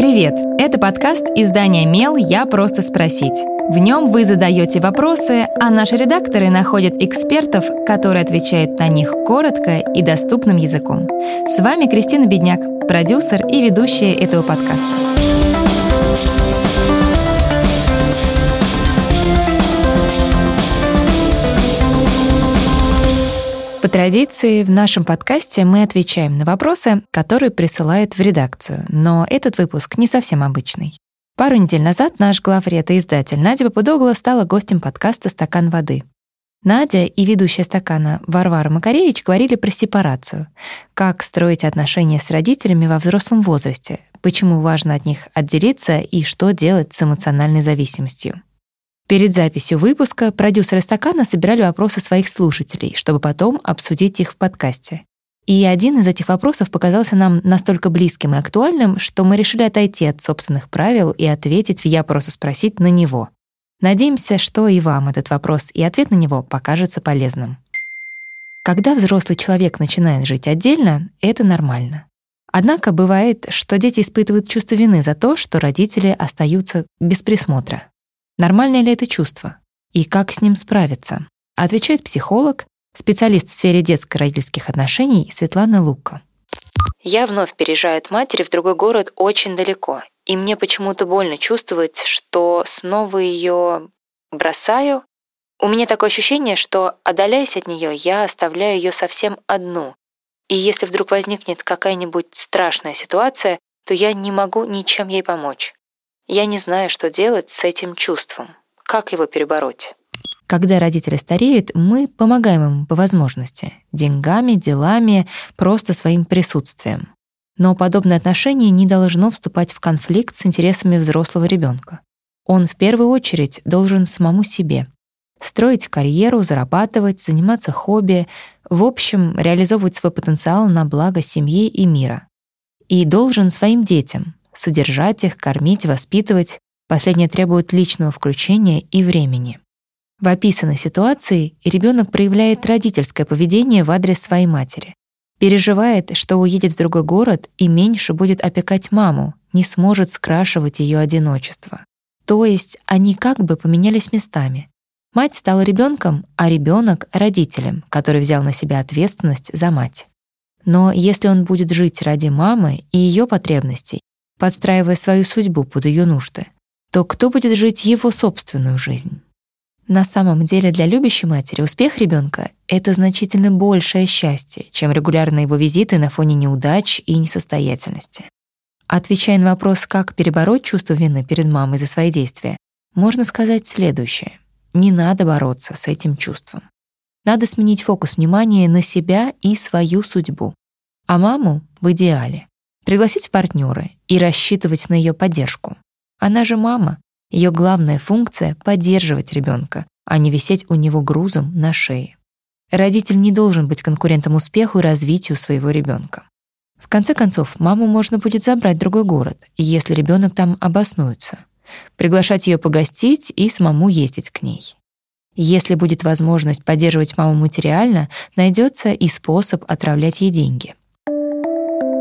Привет! Это подкаст издания «Мел. Я просто спросить». В нем вы задаете вопросы, а наши редакторы находят экспертов, которые отвечают на них коротко и доступным языком. С вами Кристина Бедняк, продюсер и ведущая этого подкаста. По традиции, в нашем подкасте мы отвечаем на вопросы, которые присылают в редакцию, но этот выпуск не совсем обычный. Пару недель назад наш главред и издатель Надя Попудогла стала гостем подкаста «Стакан воды». Надя и ведущая стакана Варвара Макаревич говорили про сепарацию, как строить отношения с родителями во взрослом возрасте, почему важно от них отделиться и что делать с эмоциональной зависимостью. Перед записью выпуска продюсеры «Стакана» собирали вопросы своих слушателей, чтобы потом обсудить их в подкасте. И один из этих вопросов показался нам настолько близким и актуальным, что мы решили отойти от собственных правил и ответить в «Я просто спросить» на него. Надеемся, что и вам этот вопрос и ответ на него покажется полезным. Когда взрослый человек начинает жить отдельно, это нормально. Однако бывает, что дети испытывают чувство вины за то, что родители остаются без присмотра. Нормальное ли это чувство? И как с ним справиться? Отвечает психолог, специалист в сфере детско-родительских отношений Светлана Лука. Я вновь переезжаю от матери в другой город очень далеко, и мне почему-то больно чувствовать, что снова ее бросаю. У меня такое ощущение, что, отдаляясь от нее, я оставляю ее совсем одну. И если вдруг возникнет какая-нибудь страшная ситуация, то я не могу ничем ей помочь. Я не знаю, что делать с этим чувством. Как его перебороть? Когда родители стареют, мы помогаем им по возможности. Деньгами, делами, просто своим присутствием. Но подобное отношение не должно вступать в конфликт с интересами взрослого ребенка. Он в первую очередь должен самому себе строить карьеру, зарабатывать, заниматься хобби, в общем, реализовывать свой потенциал на благо семьи и мира. И должен своим детям, содержать их, кормить, воспитывать. Последнее требует личного включения и времени. В описанной ситуации ребенок проявляет родительское поведение в адрес своей матери. Переживает, что уедет в другой город и меньше будет опекать маму, не сможет скрашивать ее одиночество. То есть они как бы поменялись местами. Мать стала ребенком, а ребенок — родителем, который взял на себя ответственность за мать. Но если он будет жить ради мамы и ее потребностей, подстраивая свою судьбу под ее нужды, то кто будет жить его собственную жизнь? На самом деле для любящей матери успех ребенка — это значительно большее счастье, чем регулярные его визиты на фоне неудач и несостоятельности. Отвечая на вопрос, как перебороть чувство вины перед мамой за свои действия, можно сказать следующее. Не надо бороться с этим чувством. Надо сменить фокус внимания на себя и свою судьбу. А маму в идеале пригласить в партнеры и рассчитывать на ее поддержку. Она же мама. Ее главная функция — поддерживать ребенка, а не висеть у него грузом на шее. Родитель не должен быть конкурентом успеху и развитию своего ребенка. В конце концов, маму можно будет забрать в другой город, если ребенок там обоснуется, приглашать ее погостить и самому ездить к ней. Если будет возможность поддерживать маму материально, найдется и способ отправлять ей деньги.